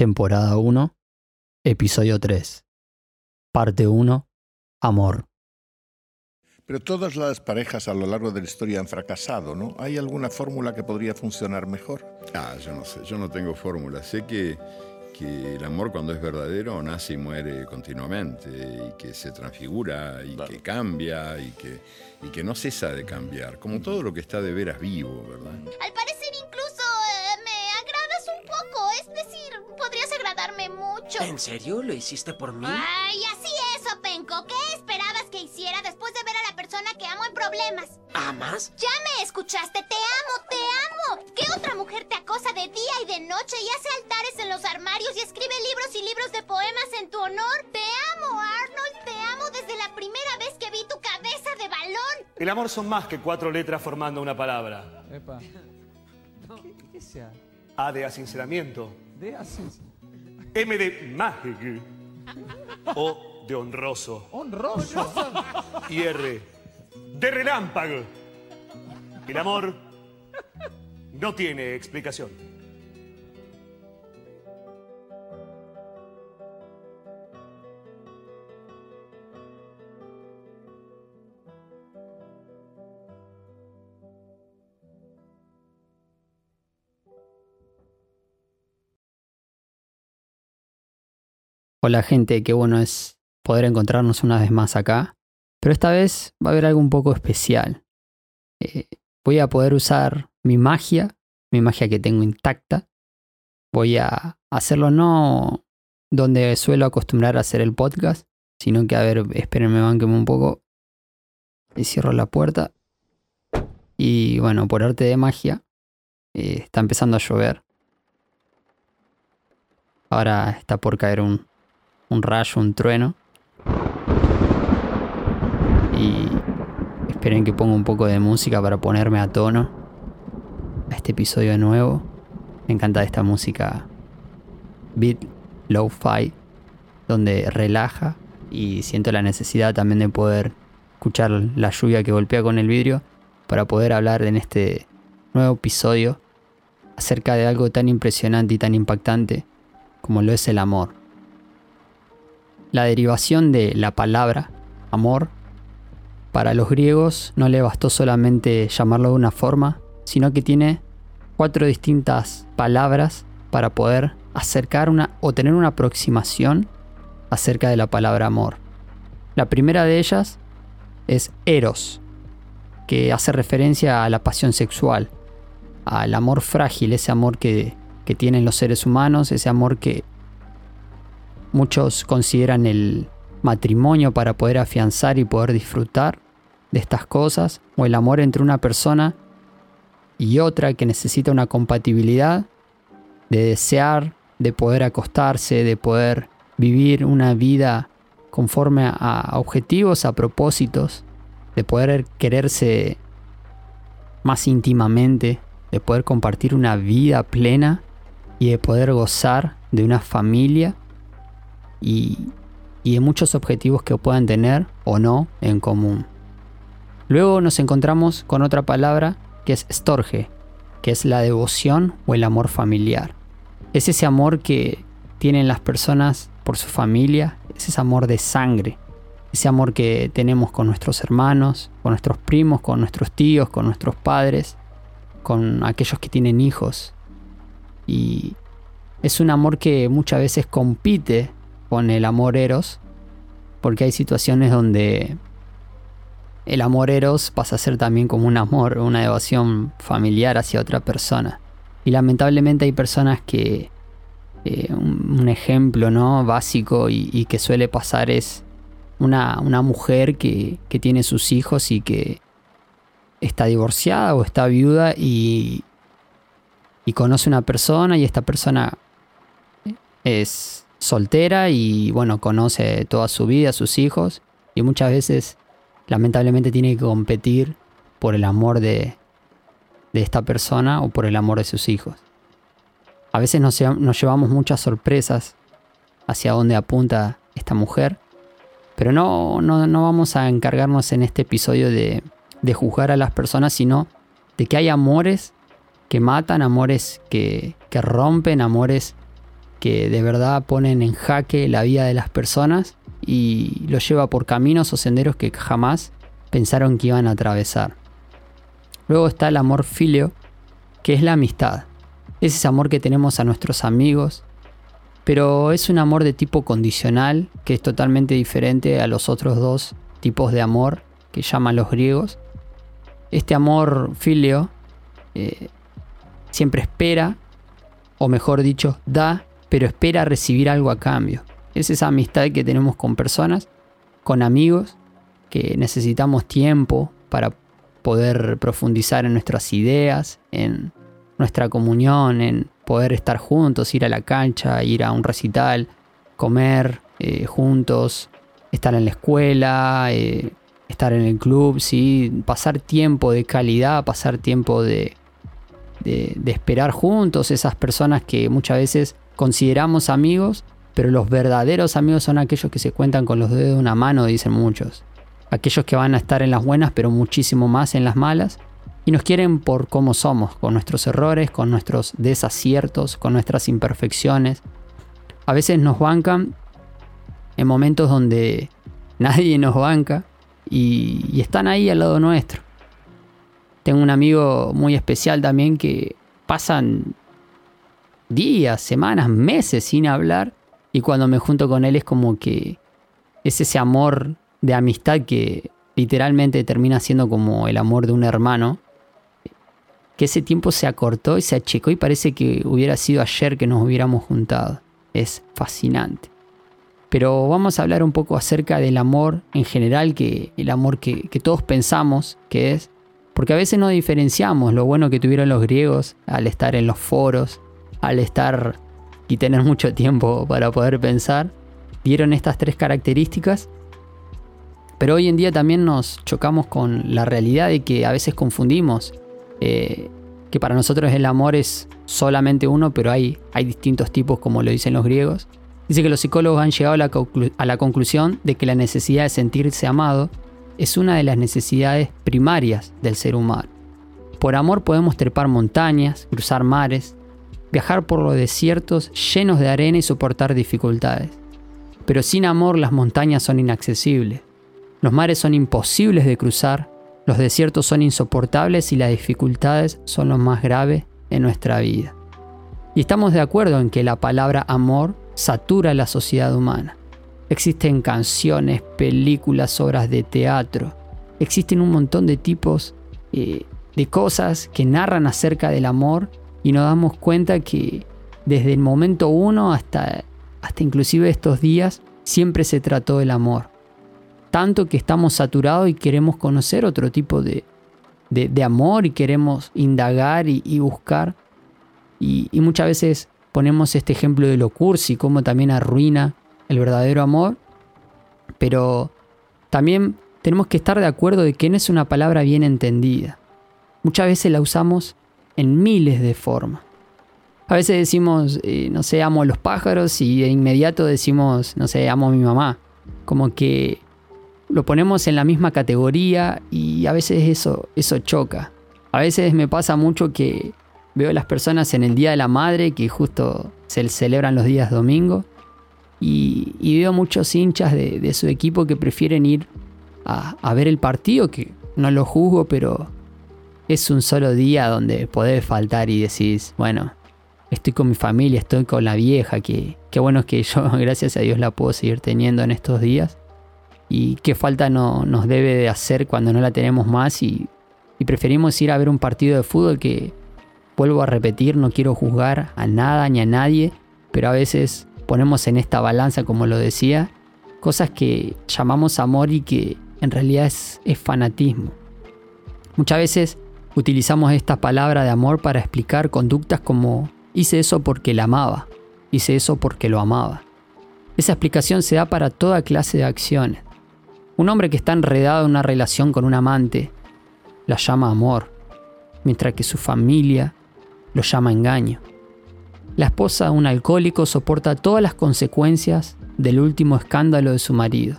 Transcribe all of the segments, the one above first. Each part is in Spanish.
temporada 1, episodio 3, parte 1, amor. Pero todas las parejas a lo largo de la historia han fracasado, ¿no? ¿Hay alguna fórmula que podría funcionar mejor? Ah, yo no sé, yo no tengo fórmula. Sé que, que el amor cuando es verdadero nace y muere continuamente y que se transfigura y Claro. que cambia y que, y que no cesa de cambiar, como todo lo que está de veras vivo, ¿verdad? Al mucho. ¿En serio? ¿Lo hiciste por mí? Ay, así es, Openko. ¿Qué esperabas que hiciera después de ver a la persona que amo en problemas? ¿Amas? Ya me escuchaste, te amo, te amo. ¿Qué otra mujer te acosa de día y de noche y hace altares en los armarios y escribe libros y libros de poemas en tu honor? Te amo, Arnold, te amo desde la primera vez que vi tu cabeza de balón. El amor son más que cuatro letras formando una palabra. Epa. ¿Qué, qué sea? A de asinceramiento, De así. M de mágico, O de honroso Honroso. y R de relámpago. El amor no tiene explicación. Hola gente, qué bueno es poder encontrarnos una vez más acá, pero esta vez va a haber algo un poco especial. Eh, voy a poder usar mi magia, mi magia que tengo intacta. Voy a hacerlo no donde suelo acostumbrar a hacer el podcast, sino que a ver, espérenme, banquenme un poco. Y cierro la puerta. Y bueno, por arte de magia, eh, está empezando a llover. Ahora está por caer un, un rayo, un trueno. Y esperen que ponga un poco de música para ponerme a tono a este episodio nuevo. Me encanta esta música beat low-fi, donde relaja y siento la necesidad también de poder escuchar la lluvia que golpea con el vidrio para poder hablar en este nuevo episodio acerca de algo tan impresionante y tan impactante como lo es el amor. La derivación de la palabra amor para los griegos no le bastó solamente llamarlo de una forma, sino que tiene cuatro distintas palabras para poder acercar una o tener una aproximación acerca de la palabra amor. La primera de ellas es eros, que hace referencia a la pasión sexual, al amor frágil, ese amor que, que tienen los seres humanos, ese amor que muchos consideran el matrimonio para poder afianzar y poder disfrutar de estas cosas, o el amor entre una persona y otra que necesita una compatibilidad de desear, de poder acostarse, de poder vivir una vida conforme a, objetivos, a propósitos, de poder quererse más íntimamente, de poder compartir una vida plena y de poder gozar de una familia y, y de muchos objetivos que puedan tener o no en común. Luego nos encontramos con otra palabra que es storge, que es la devoción o el amor familiar. Es ese amor que tienen las personas por su familia, es ese amor de sangre, ese amor que tenemos con nuestros hermanos, con nuestros primos, con nuestros tíos, con nuestros padres, con aquellos que tienen hijos. Y es un amor que muchas veces compite con el amor eros, porque hay situaciones donde el amor eros pasa a ser también como un amor, una devoción familiar hacia otra persona. Y lamentablemente hay personas que eh, un, ejemplo ¿no? básico y, y que suele pasar es una, una mujer que, que tiene sus hijos y que está divorciada o está viuda y, y conoce una persona y esta persona es soltera y bueno, conoce toda su vida, sus hijos y muchas veces lamentablemente tiene que competir por el amor de, de esta persona o por el amor de sus hijos. A veces nos, nos llevamos muchas sorpresas hacia dónde apunta esta mujer, pero no, no, no vamos a encargarnos en este episodio de, de juzgar a las personas, sino de que hay amores que matan, amores que, que rompen, amores que de verdad ponen en jaque la vida de las personas y los lleva por caminos o senderos que jamás pensaron que iban a atravesar. Luego está el amor filio, que es la amistad. Es ese amor que tenemos a nuestros amigos, pero es un amor de tipo condicional, que es totalmente diferente a los otros dos tipos de amor que llaman los griegos. Este amor filio eh, siempre espera, o mejor dicho, da, pero espera recibir algo a cambio. Es esa amistad que tenemos con personas, con amigos, que necesitamos tiempo para poder profundizar en nuestras ideas, en nuestra comunión, en poder estar juntos, ir a la cancha, ir a un recital, comer eh, juntos, estar en la escuela, eh, estar en el club, ¿sí? pasar tiempo de calidad, pasar tiempo de, de, de esperar juntos, esas personas que muchas veces consideramos amigos, pero los verdaderos amigos son aquellos que se cuentan con los dedos de una mano, dicen muchos. Aquellos que van a estar en las buenas, pero muchísimo más en las malas. Y nos quieren por cómo somos, con nuestros errores, con nuestros desaciertos, con nuestras imperfecciones. A veces nos bancan en momentos donde nadie nos banca y, y están ahí al lado nuestro. Tengo un amigo muy especial también que pasan días, semanas, meses sin hablar y cuando me junto con él es como que es ese amor de amistad que literalmente termina siendo como el amor de un hermano. Que ese tiempo se acortó y se achicó y parece que hubiera sido ayer que nos hubiéramos juntado. Es fascinante. Pero vamos a hablar un poco acerca del amor en general, que el amor que, que todos pensamos que es. Porque a veces no diferenciamos lo bueno que tuvieron los griegos al estar en los foros, al estar y tener mucho tiempo para poder pensar, dieron estas tres características. Pero hoy en día también nos chocamos con la realidad de que a veces confundimos eh, que para nosotros el amor es solamente uno, pero hay, hay distintos tipos como lo dicen los griegos. Dice que los psicólogos han llegado a la, a la conclusión de que la necesidad de sentirse amado es una de las necesidades primarias del ser humano. Por amor podemos trepar montañas, cruzar mares, viajar por los desiertos llenos de arena y soportar dificultades. Pero sin amor las montañas son inaccesibles, los mares son imposibles de cruzar, los desiertos son insoportables y las dificultades son lo más grave en nuestra vida. Y estamos de acuerdo en que la palabra amor satura la sociedad humana. Existen canciones, películas, obras de teatro, existen un montón de tipos eh, de cosas que narran acerca del amor y nos damos cuenta que desde el momento uno hasta, hasta inclusive estos días siempre se trató del amor. Tanto que estamos saturados y queremos conocer otro tipo de, de, amor y queremos indagar y, buscar. Y, y, muchas veces ponemos este ejemplo de lo cursi, como también arruina el verdadero amor. Pero también tenemos que estar de acuerdo de que no es una palabra bien entendida. Muchas veces la usamos en miles de formas. A veces decimos, eh, no sé, amo a los pájaros y de inmediato decimos, no sé, amo a mi mamá. Como que lo ponemos en la misma categoría y a veces eso, eso choca. A veces me pasa mucho que veo a las personas en el Día de la Madre, que justo se celebran los días domingo, y, veo muchos hinchas de, su equipo que prefieren ir a, a ver el partido, que no lo juzgo, pero es un solo día donde podés faltar y decís, bueno, estoy con mi familia, estoy con la vieja, que qué bueno que yo, gracias a Dios, la puedo seguir teniendo en estos días. Y qué falta no, nos debe de hacer cuando no la tenemos más y, y preferimos ir a ver un partido de fútbol que, vuelvo a repetir, no quiero juzgar a nada ni a nadie, pero a veces ponemos en esta balanza, como lo decía, cosas que llamamos amor y que en realidad es, es fanatismo. Muchas veces Utilizamos esta palabra de amor para explicar conductas como hice eso porque la amaba, hice eso porque lo amaba. Esa explicación se da para toda clase de acciones. Un hombre que está enredado en una relación con un amante la llama amor, mientras que su familia lo llama engaño. La esposa de un alcohólico soporta todas las consecuencias del último escándalo de su marido,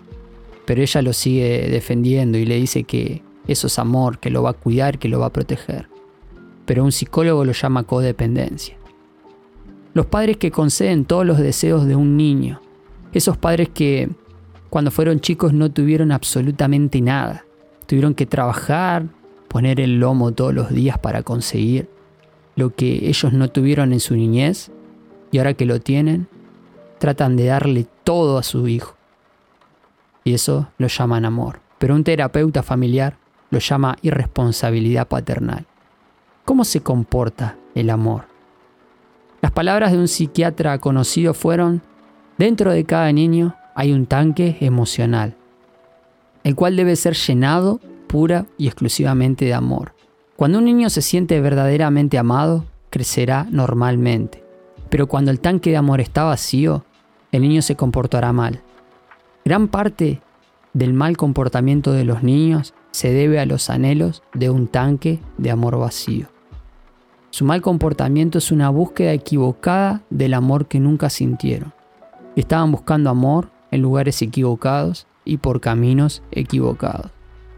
pero ella lo sigue defendiendo y le dice que eso es amor, que lo va a cuidar, que lo va a proteger. Pero un psicólogo lo llama codependencia. Los padres que conceden todos los deseos de un niño. Esos padres que cuando fueron chicos no tuvieron absolutamente nada. Tuvieron que trabajar, poner el lomo todos los días para conseguir lo que ellos no tuvieron en su niñez y ahora que lo tienen, tratan de darle todo a su hijo. Y eso lo llaman amor. Pero un terapeuta familiar lo llama irresponsabilidad paternal. ¿Cómo se comporta el amor? Las palabras de un psiquiatra conocido fueron, dentro de cada niño hay un tanque emocional, el cual debe ser llenado pura y exclusivamente de amor. Cuando un niño se siente verdaderamente amado, crecerá normalmente. Pero cuando el tanque de amor está vacío, el niño se comportará mal. Gran parte del mal comportamiento de los niños se debe a los anhelos de un tanque de amor vacío. Su mal comportamiento es una búsqueda equivocada del amor que nunca sintieron. Estaban buscando amor en lugares equivocados y por caminos equivocados.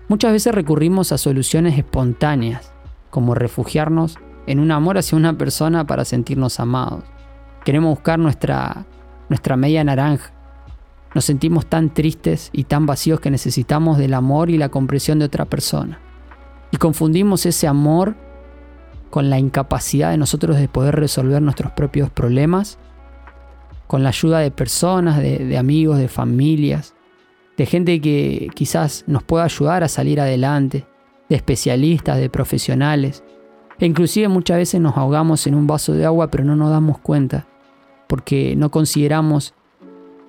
Muchas veces recurrimos a soluciones espontáneas, como refugiarnos en un amor hacia una persona para sentirnos amados. Queremos buscar nuestra, nuestra media naranja. Nos sentimos tan tristes y tan vacíos que necesitamos del amor y la comprensión de otra persona. Y confundimos ese amor con la incapacidad de nosotros de poder resolver nuestros propios problemas, con la ayuda de personas, de, amigos, de familias, de gente que quizás nos pueda ayudar a salir adelante, de especialistas, de profesionales. E inclusive muchas veces nos ahogamos en un vaso de agua pero no nos damos cuenta, porque no consideramos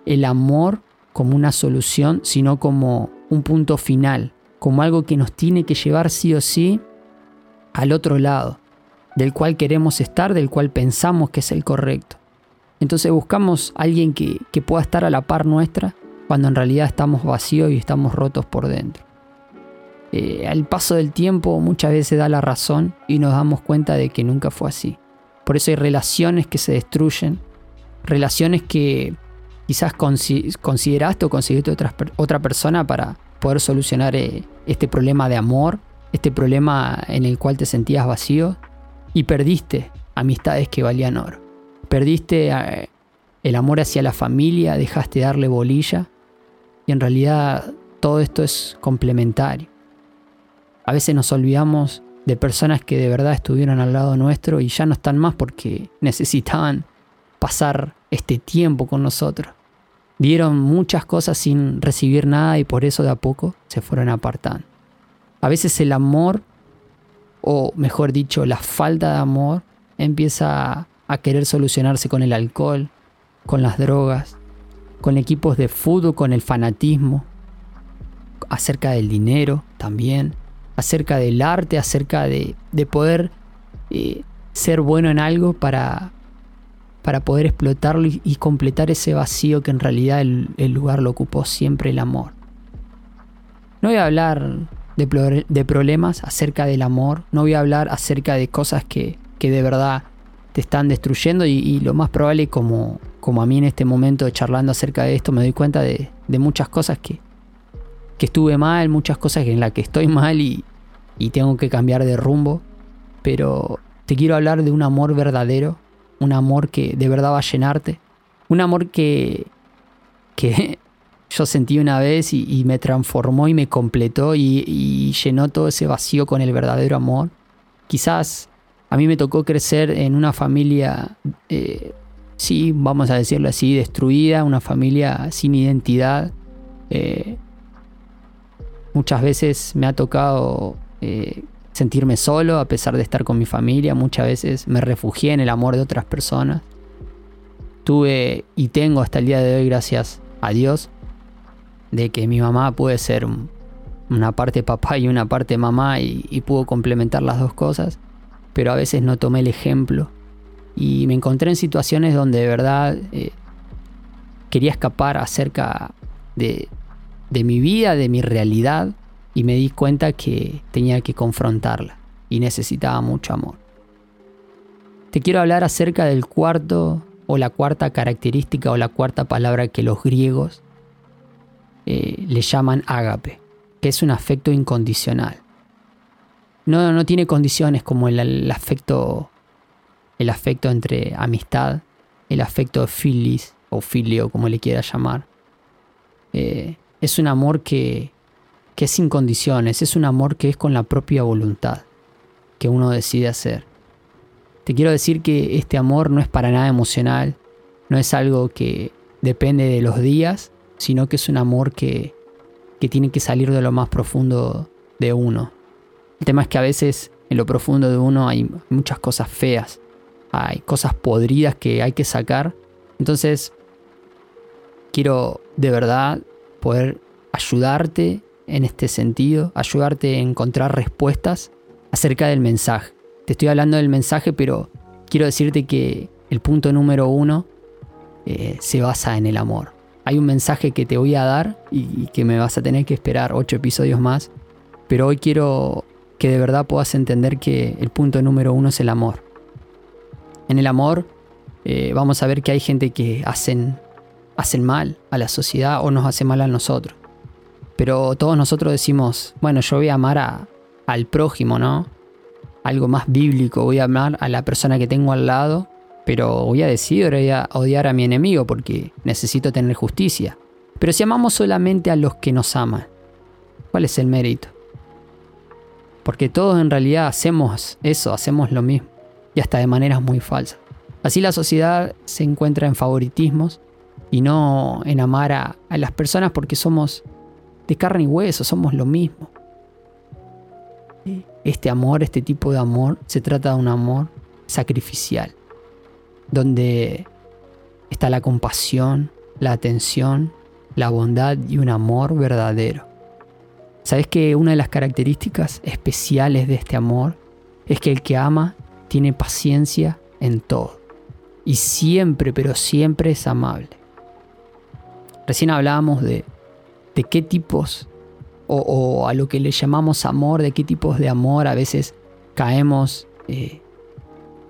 el amor como una solución, sino como un punto final, como algo que nos tiene que llevar sí o sí al otro lado, del cual queremos estar, del cual pensamos que es el correcto. Entonces buscamos a alguien que, que pueda estar a la par nuestra cuando en realidad estamos vacíos y estamos rotos por dentro. Eh, al paso del tiempo muchas veces da la razón y nos damos cuenta de que nunca fue así. Por eso hay relaciones que se destruyen, relaciones que quizás consideraste o conseguiste otra, otra persona para poder solucionar eh, este problema de amor, este problema en el cual te sentías vacío y perdiste amistades que valían oro. Perdiste eh, el amor hacia la familia, dejaste de darle bolilla y en realidad todo esto es complementario. A veces nos olvidamos de personas que de verdad estuvieron al lado nuestro y ya no están más porque necesitaban pasar este tiempo con nosotros. Vieron muchas cosas sin recibir nada y por eso de a poco se fueron apartando. A veces el amor, o mejor dicho, la falta de amor, empieza a querer solucionarse con el alcohol, con las drogas, con equipos de fútbol, con el fanatismo, acerca del dinero también, acerca del arte, acerca de, poder eh, ser bueno en algo para, para poder explotarlo y, completar ese vacío que en realidad el, lugar lo ocupó siempre el amor. No voy a hablar de, problemas acerca del amor, no voy a hablar acerca de cosas que, que de verdad te están destruyendo y, lo más probable como, como a mí en este momento charlando acerca de esto me doy cuenta de, muchas cosas que, que estuve mal, muchas cosas en las que estoy mal y, y tengo que cambiar de rumbo. Pero te quiero hablar de un amor verdadero, un amor que de verdad va a llenarte, un amor que, que yo sentí una vez y, me transformó y me completó y, llenó todo ese vacío con el verdadero amor. Quizás a mí me tocó crecer en una familia, eh, sí, vamos a decirlo así, destruida, una familia sin identidad. Eh, muchas veces me ha tocado eh, sentirme solo a pesar de estar con mi familia. Muchas veces me refugié en el amor de otras personas. Tuve y tengo hasta el día de hoy, gracias a Dios, de que mi mamá puede ser una parte papá y una parte mamá y, y pudo complementar las dos cosas pero a veces no tomé el ejemplo. Y me encontré en situaciones donde de verdad eh, quería escapar acerca de, de mi vida, de mi realidad, y me di cuenta que tenía que confrontarla y necesitaba mucho amor. Te quiero hablar acerca del cuarto o la cuarta característica o la cuarta palabra que los griegos eh, le llaman ágape, que es un afecto incondicional no, no tiene condiciones como el, afecto el afecto entre amistad el afecto de filis o filio, como le quiera llamar. Eh, es un amor que, que es sin condiciones, es un amor que es con la propia voluntad que uno decide hacer. Te quiero decir que este amor no es para nada emocional, no es algo que depende de los días, sino que es un amor que, que tiene que salir de lo más profundo de uno. El tema es que a veces en lo profundo de uno hay muchas cosas feas, hay cosas podridas que hay que sacar. Entonces, quiero de verdad poder ayudarte en este sentido, ayudarte a encontrar respuestas acerca del mensaje. Te estoy hablando del mensaje, pero quiero decirte que el punto número uno eh, se basa en el amor. Hay un mensaje que te voy a dar y que me vas a tener que esperar ocho episodios más, pero hoy quiero que de verdad puedas entender que el punto número uno es el amor. En el amor eh, vamos a ver que hay gente que hacen, hacen mal a la sociedad o nos hace mal a nosotros. Pero todos nosotros decimos, bueno, yo voy a amar al prójimo, ¿no? Algo más bíblico, voy a amar a la persona que tengo al lado, pero voy a decidir odiar a mi enemigo porque necesito tener justicia. Pero si amamos solamente a los que nos aman, ¿cuál es el mérito? Porque todos en realidad hacemos eso, hacemos lo mismo, y hasta de maneras muy falsas. Así la sociedad se encuentra en favoritismos y no en amar a, a las personas porque somos de carne y hueso, somos lo mismo. Este amor, este tipo de amor, se trata de un amor sacrificial, donde está la compasión, la atención, la bondad y un amor verdadero. ¿Sabes que una de las características especiales de este amor es que el que ama tiene paciencia en todo? Y siempre, pero siempre es amable. Recién hablábamos de, de qué tipos, o, a lo que le llamamos amor, de qué tipos de amor a veces caemos eh,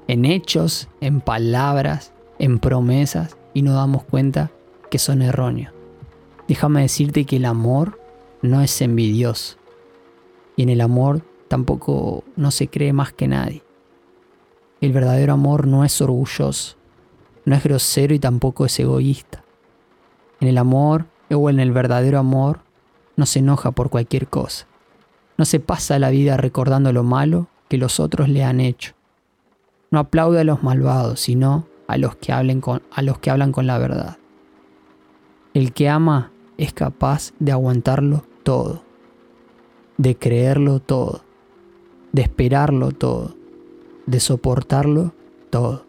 en hechos, en palabras, en promesas y nos damos cuenta que son erróneos. Déjame decirte que el amor no es envidioso. Y en el amor tampoco no se cree más que nadie. El verdadero amor no es orgulloso, no es grosero y tampoco es egoísta. En el amor o en el verdadero amor no se enoja por cualquier cosa. No se pasa la vida recordando lo malo que los otros le han hecho. No aplaude a los malvados, sino a los que, hablen con, a los que hablan con la verdad. El que ama es capaz de aguantarlo todo, de creerlo todo, de esperarlo todo, de soportarlo todo.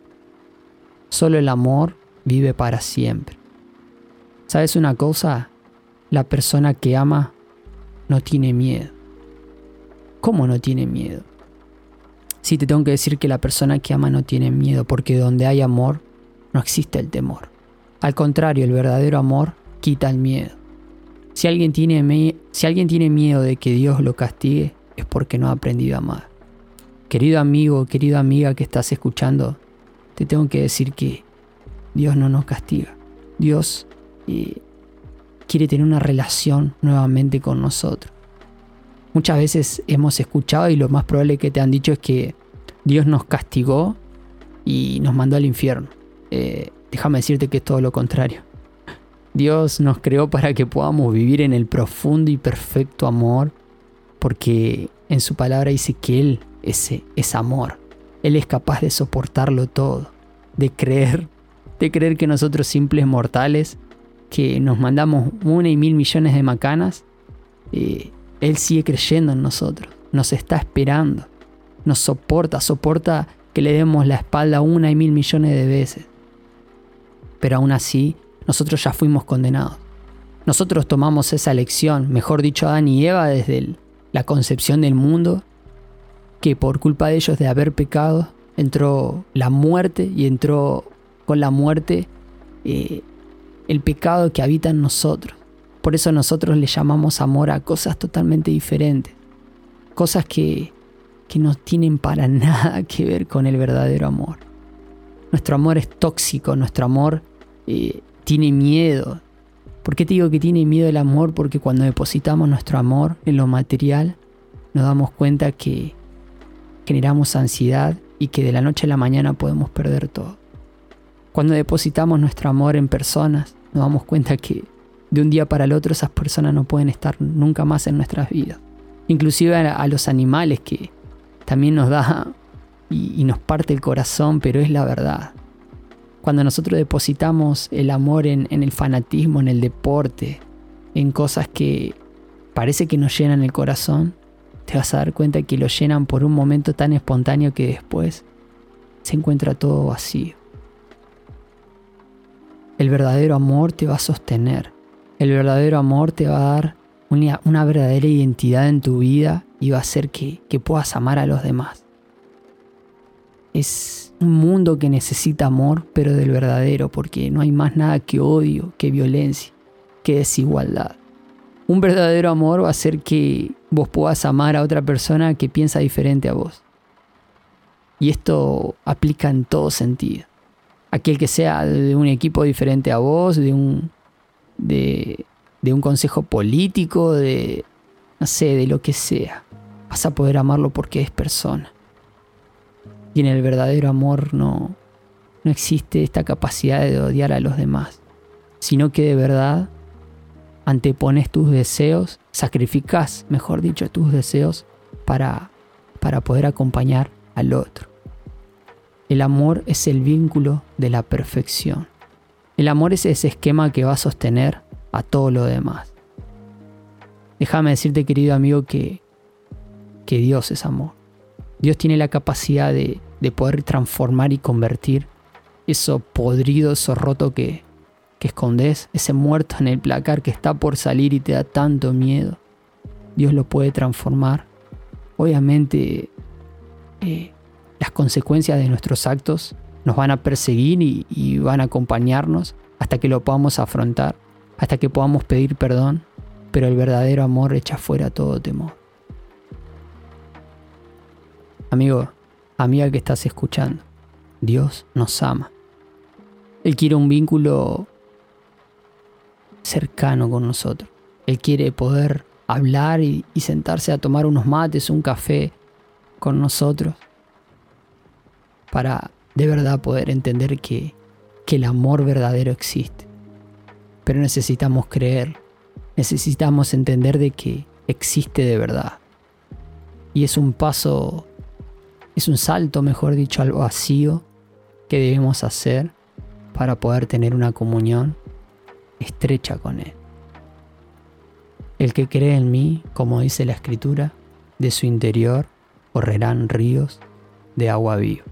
Solo el amor vive para siempre. ¿Sabes una cosa? La persona que ama no tiene miedo. ¿Cómo no tiene miedo? Sí, te tengo que decir que la persona que ama no tiene miedo, porque donde hay amor, no existe el temor. Al contrario, el verdadero amor quita el miedo. Si alguien, tiene si alguien tiene miedo de que Dios lo castigue, es porque no ha aprendido a amar. Querido amigo, querida amiga que estás escuchando, te tengo que decir que Dios no nos castiga. Dios eh, quiere tener una relación nuevamente con nosotros. Muchas veces hemos escuchado y lo más probable que te han dicho es que Dios nos castigó y nos mandó al infierno. Eh, déjame decirte que es todo lo contrario. Dios nos creó para que podamos vivir en el profundo y perfecto amor, porque en su palabra dice que Él es, es amor. Él es capaz de soportarlo todo, de creer, de creer que nosotros simples mortales, que nos mandamos una y mil millones de macanas, eh, Él sigue creyendo en nosotros, nos está esperando, nos soporta, soporta que le demos la espalda una y mil millones de veces. Pero aún así, nosotros ya fuimos condenados. Nosotros tomamos esa lección, mejor dicho, Adán y Eva desde la concepción del mundo, que por culpa de ellos de haber pecado, entró la muerte y entró con la muerte eh, el pecado que habita en nosotros. Por eso nosotros le llamamos amor a cosas totalmente diferentes, cosas que, que no tienen para nada que ver con el verdadero amor. Nuestro amor es tóxico, nuestro amor eh, tiene miedo. ¿Por qué te digo que tiene miedo el amor? Porque cuando depositamos nuestro amor en lo material, nos damos cuenta que generamos ansiedad y que de la noche a la mañana podemos perder todo. Cuando depositamos nuestro amor en personas, nos damos cuenta que de un día para el otro esas personas no pueden estar nunca más en nuestras vidas. Inclusive a, los animales que también nos da y, y nos parte el corazón, pero es la verdad. Cuando nosotros depositamos el amor en, en el fanatismo, en el deporte, en cosas que parece que nos llenan el corazón, te vas a dar cuenta que lo llenan por un momento tan espontáneo que después se encuentra todo vacío. El verdadero amor te va a sostener. El verdadero amor te va a dar una, una verdadera identidad en tu vida y va a hacer que, que puedas amar a los demás. Es un mundo que necesita amor, pero del verdadero, porque no hay más nada que odio, que violencia, que desigualdad. Un verdadero amor va a hacer que vos puedas amar a otra persona que piensa diferente a vos. Y esto aplica en todo sentido. Aquel que sea de un equipo diferente a vos, de un, de, un consejo político, de, no sé, de lo que sea. Vas a poder amarlo porque es persona. Y en el verdadero amor no, no existe esta capacidad de odiar a los demás, sino que de verdad antepones tus deseos, sacrificas, mejor dicho, tus deseos para, para poder acompañar al otro. El amor es el vínculo de la perfección. El amor es ese esquema que va a sostener a todo lo demás. Déjame decirte, querido amigo, que, que Dios es amor. Dios tiene la capacidad de, de poder transformar y convertir eso podrido, eso roto que, que escondes, ese muerto en el placar que está por salir y te da tanto miedo. Dios lo puede transformar. Obviamente eh, las consecuencias de nuestros actos nos van a perseguir y, van a acompañarnos hasta que lo podamos afrontar, hasta que podamos pedir perdón, pero el verdadero amor echa fuera todo temor. Amigo, amiga que estás escuchando, Dios nos ama. Él quiere un vínculo cercano con nosotros. Él quiere poder hablar y, y, sentarse a tomar unos mates, un café con nosotros, para de verdad poder entender que, que el amor verdadero existe. Pero necesitamos creer, necesitamos entender de que existe de verdad. Y es un paso es un salto, mejor dicho, al vacío que debemos hacer para poder tener una comunión estrecha con Él. El que cree en mí, como dice la Escritura, de su interior correrán ríos de agua viva.